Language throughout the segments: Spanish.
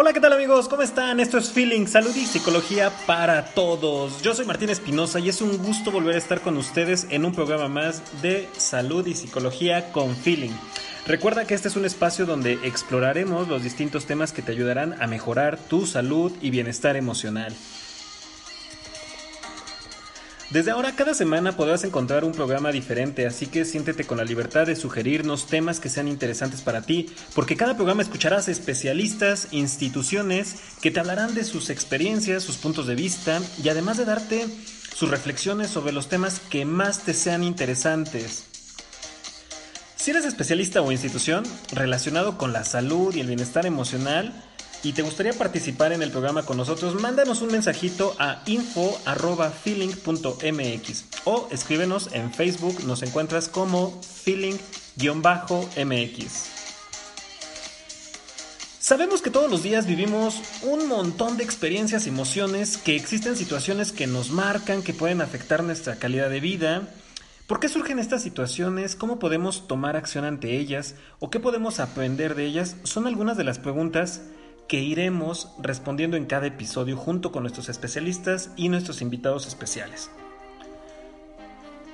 Hola, ¿qué tal amigos? ¿Cómo están? Esto es Feeling, Salud y Psicología para Todos. Yo soy Martín Espinosa y es un gusto volver a estar con ustedes en un programa más de Salud y Psicología con Feeling. Recuerda que este es un espacio donde exploraremos los distintos temas que te ayudarán a mejorar tu salud y bienestar emocional. Desde ahora, cada semana podrás encontrar un programa diferente, así que siéntete con la libertad de sugerirnos temas que sean interesantes para ti, porque cada programa escucharás especialistas, instituciones que te hablarán de sus experiencias, sus puntos de vista y además de darte sus reflexiones sobre los temas que más te sean interesantes. Si eres especialista o institución relacionado con la salud y el bienestar emocional, y te gustaría participar en el programa con nosotros, mándanos un mensajito a info.feeling.mx o escríbenos en Facebook, nos encuentras como feeling-mx. Sabemos que todos los días vivimos un montón de experiencias y emociones, que existen situaciones que nos marcan, que pueden afectar nuestra calidad de vida. ¿Por qué surgen estas situaciones? ¿Cómo podemos tomar acción ante ellas? ¿O qué podemos aprender de ellas? Son algunas de las preguntas que iremos respondiendo en cada episodio junto con nuestros especialistas y nuestros invitados especiales.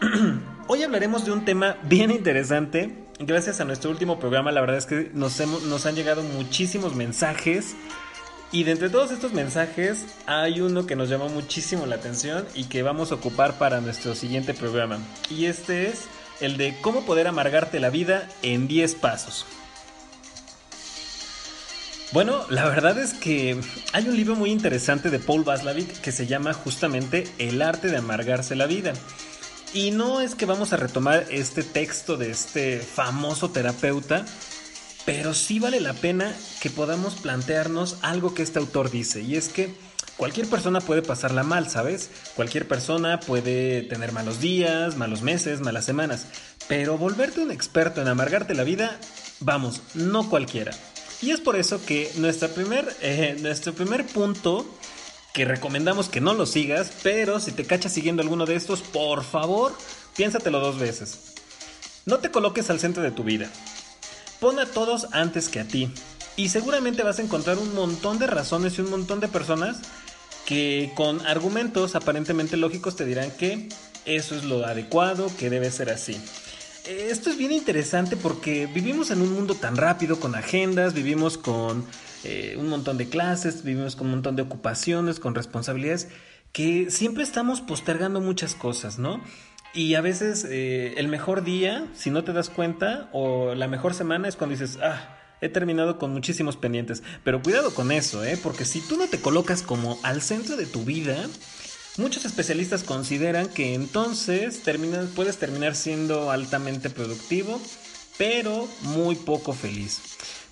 Hoy hablaremos de un tema bien interesante. Gracias a nuestro último programa, la verdad es que nos, nos han llegado muchísimos mensajes. Y de entre todos estos mensajes hay uno que nos llamó muchísimo la atención y que vamos a ocupar para nuestro siguiente programa. Y este es el de cómo poder amargarte la vida en 10 pasos. Bueno, la verdad es que hay un libro muy interesante de Paul Vaslavic que se llama justamente El arte de amargarse la vida. Y no es que vamos a retomar este texto de este famoso terapeuta, pero sí vale la pena que podamos plantearnos algo que este autor dice, y es que cualquier persona puede pasarla mal, ¿sabes? Cualquier persona puede tener malos días, malos meses, malas semanas, pero volverte un experto en amargarte la vida, vamos, no cualquiera. Y es por eso que primer, eh, nuestro primer punto, que recomendamos que no lo sigas, pero si te cachas siguiendo alguno de estos, por favor, piénsatelo dos veces. No te coloques al centro de tu vida. Pon a todos antes que a ti. Y seguramente vas a encontrar un montón de razones y un montón de personas que con argumentos aparentemente lógicos te dirán que eso es lo adecuado, que debe ser así. Esto es bien interesante porque vivimos en un mundo tan rápido, con agendas, vivimos con eh, un montón de clases, vivimos con un montón de ocupaciones, con responsabilidades, que siempre estamos postergando muchas cosas, ¿no? Y a veces eh, el mejor día, si no te das cuenta, o la mejor semana es cuando dices, ah, he terminado con muchísimos pendientes. Pero cuidado con eso, ¿eh? Porque si tú no te colocas como al centro de tu vida, Muchos especialistas consideran que entonces puedes terminar siendo altamente productivo, pero muy poco feliz.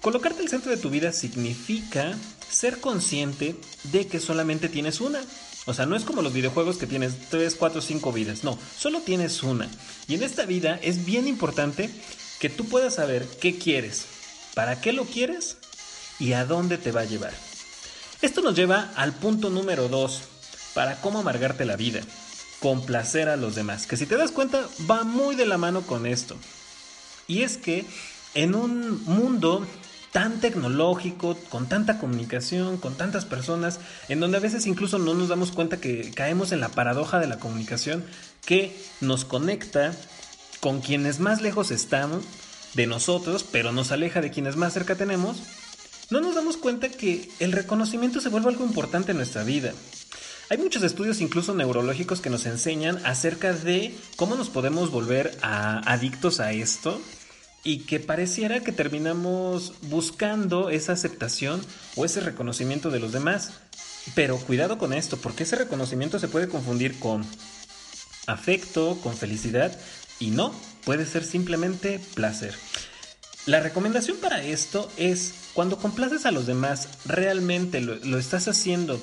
Colocarte al centro de tu vida significa ser consciente de que solamente tienes una. O sea, no es como los videojuegos que tienes 3, 4, 5 vidas. No, solo tienes una. Y en esta vida es bien importante que tú puedas saber qué quieres, para qué lo quieres y a dónde te va a llevar. Esto nos lleva al punto número 2 para cómo amargarte la vida, complacer a los demás, que si te das cuenta va muy de la mano con esto. Y es que en un mundo tan tecnológico, con tanta comunicación, con tantas personas, en donde a veces incluso no nos damos cuenta que caemos en la paradoja de la comunicación que nos conecta con quienes más lejos estamos de nosotros, pero nos aleja de quienes más cerca tenemos, no nos damos cuenta que el reconocimiento se vuelve algo importante en nuestra vida. Hay muchos estudios incluso neurológicos que nos enseñan acerca de cómo nos podemos volver adictos a esto y que pareciera que terminamos buscando esa aceptación o ese reconocimiento de los demás. Pero cuidado con esto, porque ese reconocimiento se puede confundir con afecto, con felicidad Y no, puede ser simplemente placer. La recomendación para esto es cuando complaces a los demás, realmente lo, estás haciendo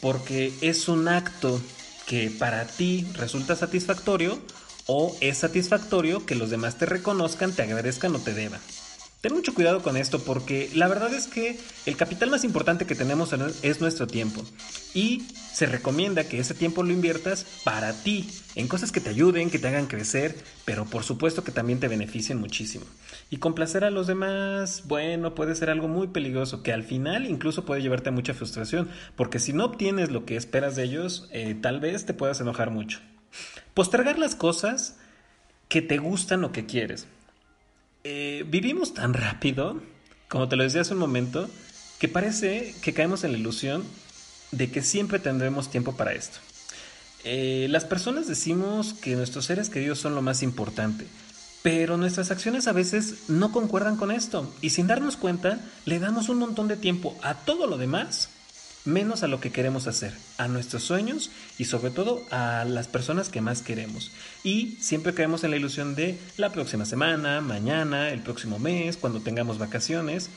porque es un acto que para ti resulta satisfactorio o es satisfactorio que los demás te reconozcan, te agradezcan o te deban. Ten mucho cuidado con esto porque la verdad es que el capital más importante que tenemos es nuestro tiempo y se recomienda que ese tiempo lo inviertas para ti, en cosas que te ayuden, que te hagan crecer, pero por supuesto que también te beneficien muchísimo. Y complacer a los demás, bueno, puede ser algo muy peligroso que al final incluso puede llevarte a mucha frustración porque si no obtienes lo que esperas de ellos, eh, tal vez te puedas enojar mucho. Postergar las cosas que te gustan o que quieres. Eh, vivimos tan rápido, como te lo decía hace un momento, que parece que caemos en la ilusión de que siempre tendremos tiempo para esto. Eh, las personas decimos que nuestros seres queridos son lo más importante, pero nuestras acciones a veces no concuerdan con esto y sin darnos cuenta le damos un montón de tiempo a todo lo demás menos a lo que queremos hacer, a nuestros sueños y sobre todo a las personas que más queremos. Y siempre caemos en la ilusión de la próxima semana, mañana, el próximo mes, cuando tengamos vacaciones.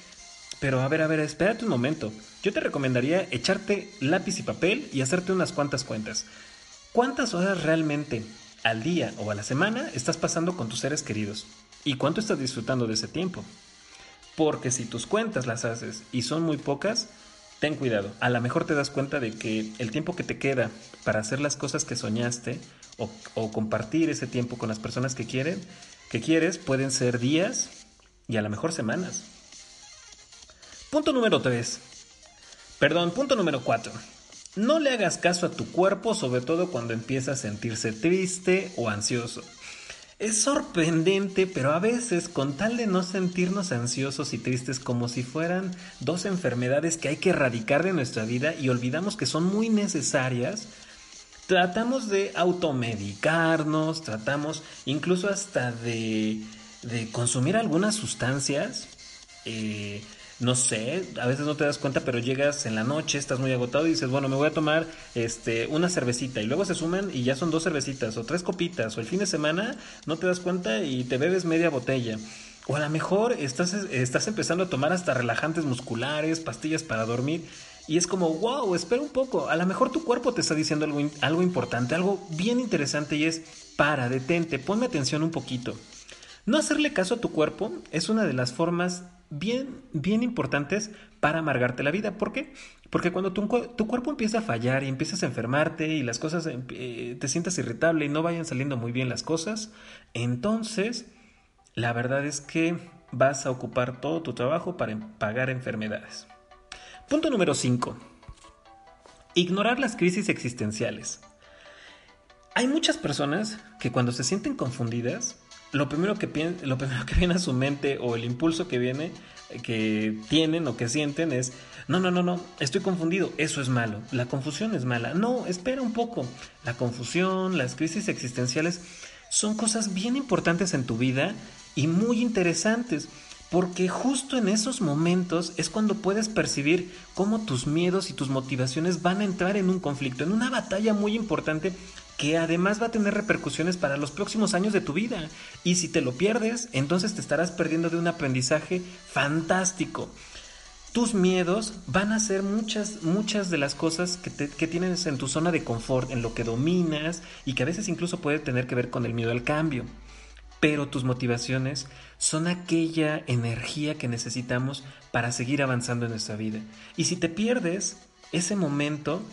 Pero a ver, a ver, espérate un momento. Yo te recomendaría echarte lápiz y papel y hacerte unas cuantas cuentas. ¿Cuántas horas realmente al día o a la semana estás pasando con tus seres queridos? ¿Y cuánto estás disfrutando de ese tiempo? Porque si tus cuentas las haces y son muy pocas, ten cuidado. A lo mejor te das cuenta de que el tiempo que te queda para hacer las cosas que soñaste o, compartir ese tiempo con las personas que quieren, que quieres, pueden ser días y a lo mejor semanas. Punto número 3. Perdón, punto número 4. No le hagas caso a tu cuerpo, sobre todo cuando empieza a sentirse triste o ansioso. Es sorprendente, pero a veces, con tal de no sentirnos ansiosos y tristes como si fueran dos enfermedades que hay que erradicar de nuestra vida y olvidamos que son muy necesarias, tratamos de automedicarnos, tratamos incluso hasta de, de consumir algunas sustancias. Eh, no sé, a veces no te das cuenta, pero llegas en la noche, estás muy agotado y dices, bueno, me voy a tomar este, una cervecita y luego se suman y ya son dos cervecitas o tres copitas o el fin de semana no te das cuenta y te bebes media botella. O a lo mejor estás, estás empezando a tomar hasta relajantes musculares, pastillas para dormir y es como, wow, espera un poco, a lo mejor tu cuerpo te está diciendo algo, algo importante, algo bien interesante y es, para, detente, ponme atención un poquito. No hacerle caso a tu cuerpo es una de las formas bien, bien importantes para amargarte la vida. ¿Por qué? Porque cuando tu, cuerpo empieza a fallar y empiezas a enfermarte y las cosas eh, te sientas irritable y no vayan saliendo muy bien las cosas, entonces la verdad es que vas a ocupar todo tu trabajo para pagar enfermedades. Punto número 5. Ignorar las crisis existenciales. Hay muchas personas que cuando se sienten confundidas lo primero que lo primero que viene a su mente o el impulso que viene que tienen o que sienten es no, no, no, no, estoy confundido, eso es malo, la confusión es mala. No, espera un poco. La confusión, las crisis existenciales son cosas bien importantes en tu vida y muy interesantes, porque justo en esos momentos es cuando puedes percibir cómo tus miedos y tus motivaciones van a entrar en un conflicto, en una batalla muy importante que además va a tener repercusiones para los próximos años de tu vida. Y si te lo pierdes, entonces te estarás perdiendo de un aprendizaje fantástico. Tus miedos van a ser muchas, muchas de las cosas que, que tienes en tu zona de confort, en lo que dominas y que a veces incluso puede tener que ver con el miedo al cambio. Pero tus motivaciones son aquella energía que necesitamos para seguir avanzando en nuestra vida. Y si te pierdes ese momento,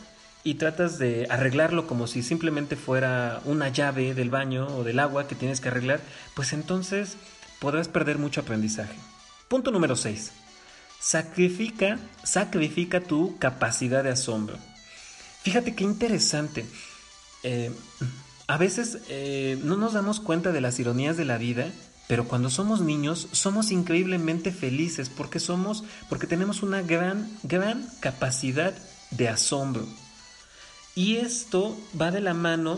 y tratas de arreglarlo como si simplemente fuera una llave del baño o del agua que tienes que arreglar, pues entonces podrás perder mucho aprendizaje. Punto número 6. Sacrifica, sacrifica tu capacidad de asombro. Fíjate qué interesante. Eh, a veces eh, no nos damos cuenta de las ironías de la vida, pero cuando somos niños somos increíblemente felices porque somos, porque tenemos una gran, gran capacidad de asombro. Y esto va de la mano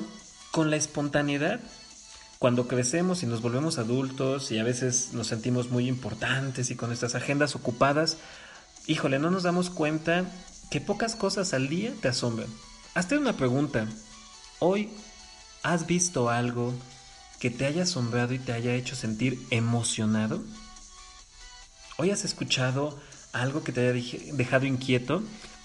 con la espontaneidad. Cuando crecemos y nos volvemos adultos y a veces nos sentimos muy importantes y con nuestras agendas ocupadas, híjole, no nos damos cuenta que pocas cosas al día te asombran. Hazte una pregunta. Hoy has visto algo que te haya asombrado y te haya hecho sentir emocionado? ¿Hoy has escuchado algo que te haya dejado inquieto?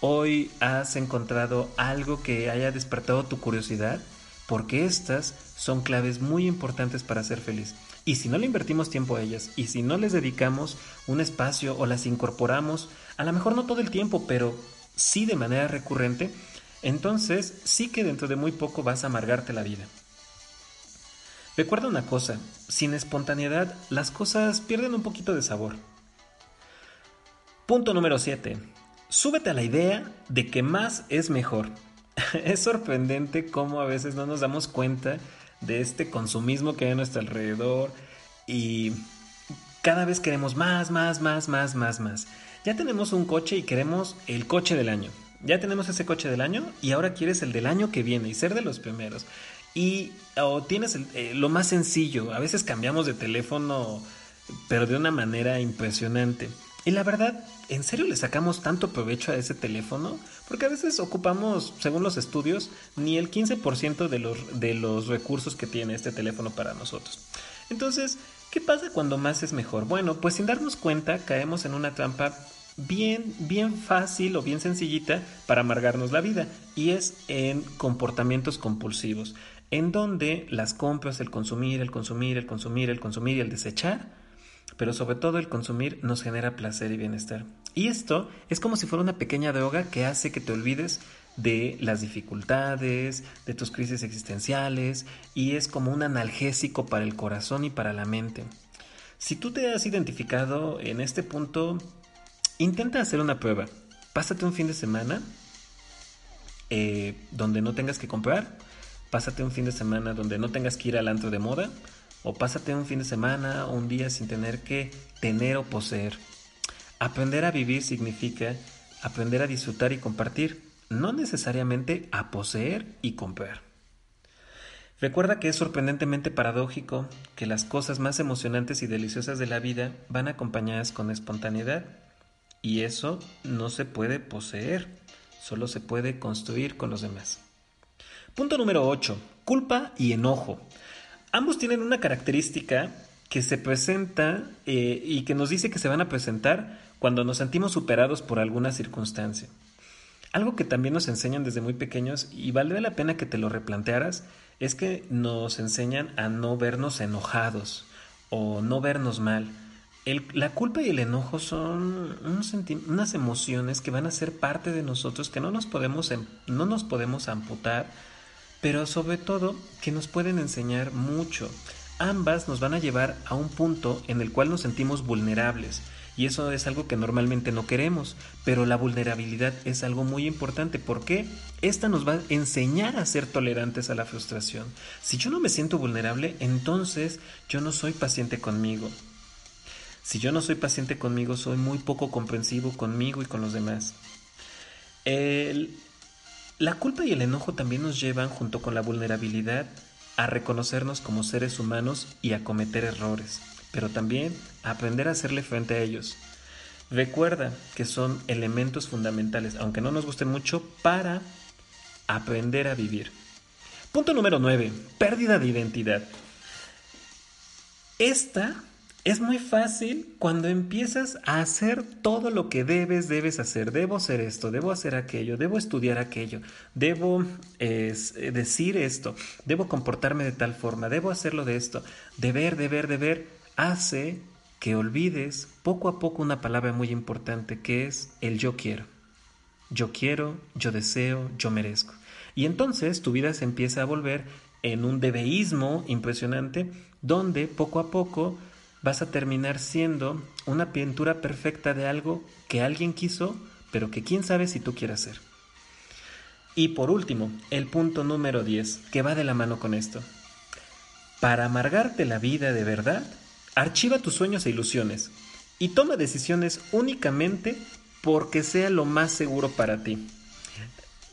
¿Hoy has encontrado algo que haya despertado tu curiosidad? Porque estas son claves muy importantes para ser feliz. Y si no le invertimos tiempo a ellas, y si no les dedicamos un espacio o las incorporamos, a lo mejor no todo el tiempo, pero sí de manera recurrente, entonces sí que dentro de muy poco vas a amargarte la vida. Recuerda una cosa, sin espontaneidad las cosas pierden un poquito de sabor. Punto número 7. Súbete a la idea de que más es mejor. es sorprendente cómo a veces no nos damos cuenta de este consumismo que hay a nuestro alrededor y cada vez queremos más, más, más, más, más, más. Ya tenemos un coche y queremos el coche del año. Ya tenemos ese coche del año y ahora quieres el del año que viene y ser de los primeros. Y o tienes eh, lo más sencillo. A veces cambiamos de teléfono, pero de una manera impresionante. Y la verdad, ¿en serio le sacamos tanto provecho a ese teléfono? Porque a veces ocupamos, según los estudios, ni el 15% de los, de los recursos que tiene este teléfono para nosotros. Entonces, ¿qué pasa cuando más es mejor? Bueno, pues sin darnos cuenta caemos en una trampa bien, bien fácil o bien sencillita para amargarnos la vida y es en comportamientos compulsivos, en donde las compras, el consumir, el consumir, el consumir, el consumir y el desechar pero sobre todo el consumir nos genera placer y bienestar. Y esto es como si fuera una pequeña droga que hace que te olvides de las dificultades, de tus crisis existenciales y es como un analgésico para el corazón y para la mente. Si tú te has identificado en este punto, intenta hacer una prueba. Pásate un fin de semana eh, donde no tengas que comprar. Pásate un fin de semana donde no tengas que ir al antro de moda o pásate un fin de semana o un día sin tener que tener o poseer. Aprender a vivir significa aprender a disfrutar y compartir, no necesariamente a poseer y comprar. Recuerda que es sorprendentemente paradójico que las cosas más emocionantes y deliciosas de la vida van acompañadas con espontaneidad y eso no se puede poseer, solo se puede construir con los demás. Punto número 8. Culpa y enojo. Ambos tienen una característica que se presenta eh, y que nos dice que se van a presentar cuando nos sentimos superados por alguna circunstancia. Algo que también nos enseñan desde muy pequeños y vale la pena que te lo replantearas es que nos enseñan a no vernos enojados o no vernos mal. la culpa y el enojo son unas emociones que van a ser parte de nosotros que no nos podemos, em, no nos podemos amputar pero sobre todo que nos pueden enseñar mucho. Ambas nos van a llevar a un punto en el cual nos sentimos vulnerables. Y eso es algo que normalmente no queremos, pero la vulnerabilidad es algo muy importante porque esta nos va a enseñar a ser tolerantes a la frustración. Si yo no me siento vulnerable, entonces yo no soy paciente conmigo. Si yo no soy paciente conmigo, soy muy poco comprensivo conmigo y con los demás. El, la culpa y el enojo también nos llevan, junto con la vulnerabilidad, a reconocernos como seres humanos y a cometer errores, pero también a aprender a hacerle frente a ellos. Recuerda que son elementos fundamentales, aunque no nos gusten mucho, para aprender a vivir. Punto número 9. Pérdida de identidad. Esta es muy fácil cuando empiezas a hacer todo lo que debes, debes hacer. Debo hacer esto, debo hacer aquello, debo estudiar aquello, debo decir esto, debo comportarme de tal forma, debo hacerlo de esto. Deber, deber, deber hace que olvides poco a poco una palabra muy importante que es el yo quiero. Yo quiero, yo deseo, yo merezco. Y entonces tu vida se empieza a volver en un debeísmo impresionante donde poco a poco vas a terminar siendo una pintura perfecta de algo que alguien quiso, pero que quién sabe si tú quieres hacer. Y por último, el punto número 10, que va de la mano con esto. Para amargarte la vida de verdad, archiva tus sueños e ilusiones y toma decisiones únicamente porque sea lo más seguro para ti.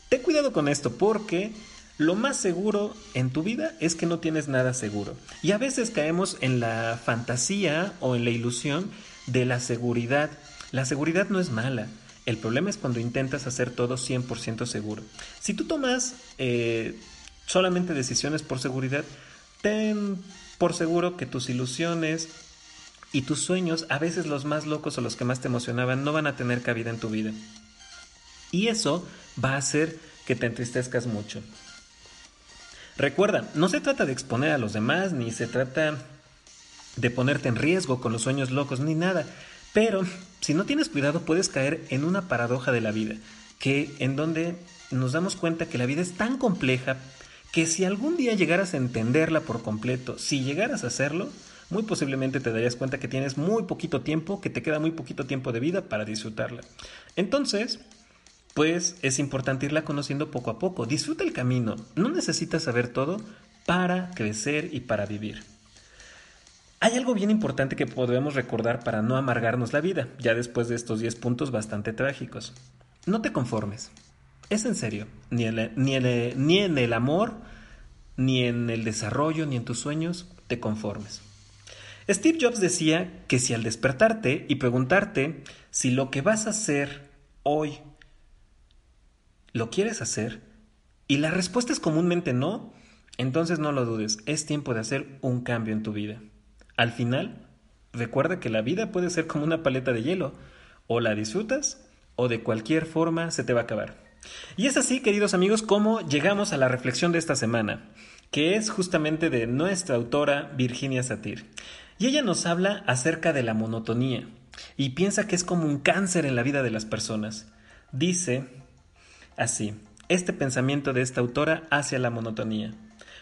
Ten cuidado con esto porque lo más seguro en tu vida es que no tienes nada seguro. Y a veces caemos en la fantasía o en la ilusión de la seguridad. La seguridad no es mala. El problema es cuando intentas hacer todo 100% seguro. Si tú tomas eh, solamente decisiones por seguridad, ten por seguro que tus ilusiones y tus sueños, a veces los más locos o los que más te emocionaban, no van a tener cabida en tu vida. Y eso va a hacer que te entristezcas mucho. Recuerda, no se trata de exponer a los demás, ni se trata de ponerte en riesgo con los sueños locos, ni nada. Pero si no tienes cuidado puedes caer en una paradoja de la vida, que en donde nos damos cuenta que la vida es tan compleja que si algún día llegaras a entenderla por completo, si llegaras a hacerlo, muy posiblemente te darías cuenta que tienes muy poquito tiempo, que te queda muy poquito tiempo de vida para disfrutarla. Entonces, pues es importante irla conociendo poco a poco. Disfruta el camino. No necesitas saber todo para crecer y para vivir. Hay algo bien importante que podemos recordar para no amargarnos la vida, ya después de estos 10 puntos bastante trágicos. No te conformes. Es en serio. Ni ni en el amor, ni en el desarrollo, ni en tus sueños, te conformes. Steve Jobs decía que si al despertarte y preguntarte si lo que vas a hacer hoy ¿Lo quieres hacer? Y la respuesta es comúnmente no, entonces no lo dudes, es tiempo de hacer un cambio en tu vida. Al final, recuerda que la vida puede ser como una paleta de hielo, o la disfrutas o de cualquier forma se te va a acabar. Y es así, queridos amigos, como llegamos a la reflexión de esta semana, que es justamente de nuestra autora Virginia Satir. Y ella nos habla acerca de la monotonía y piensa que es como un cáncer en la vida de las personas. Dice así, este pensamiento de esta autora hacia la monotonía.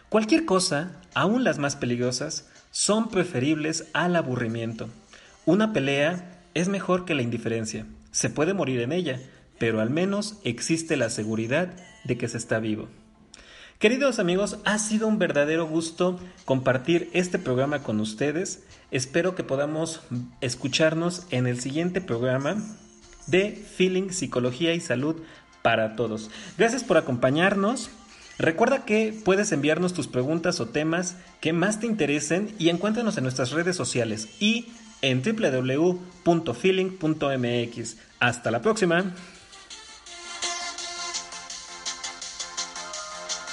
Cualquier cosa, aun las más peligrosas, son preferibles al aburrimiento. Una pelea es mejor que la indiferencia. Se puede morir en ella, pero al menos existe la seguridad de que se está vivo. Queridos amigos, ha sido un verdadero gusto compartir este programa con ustedes. Espero que podamos escucharnos en el siguiente programa de Feeling, Psicología y Salud para todos. Gracias por acompañarnos. Recuerda que puedes enviarnos tus preguntas o temas que más te interesen y encuéntranos en nuestras redes sociales y en www.feeling.mx. Hasta la próxima.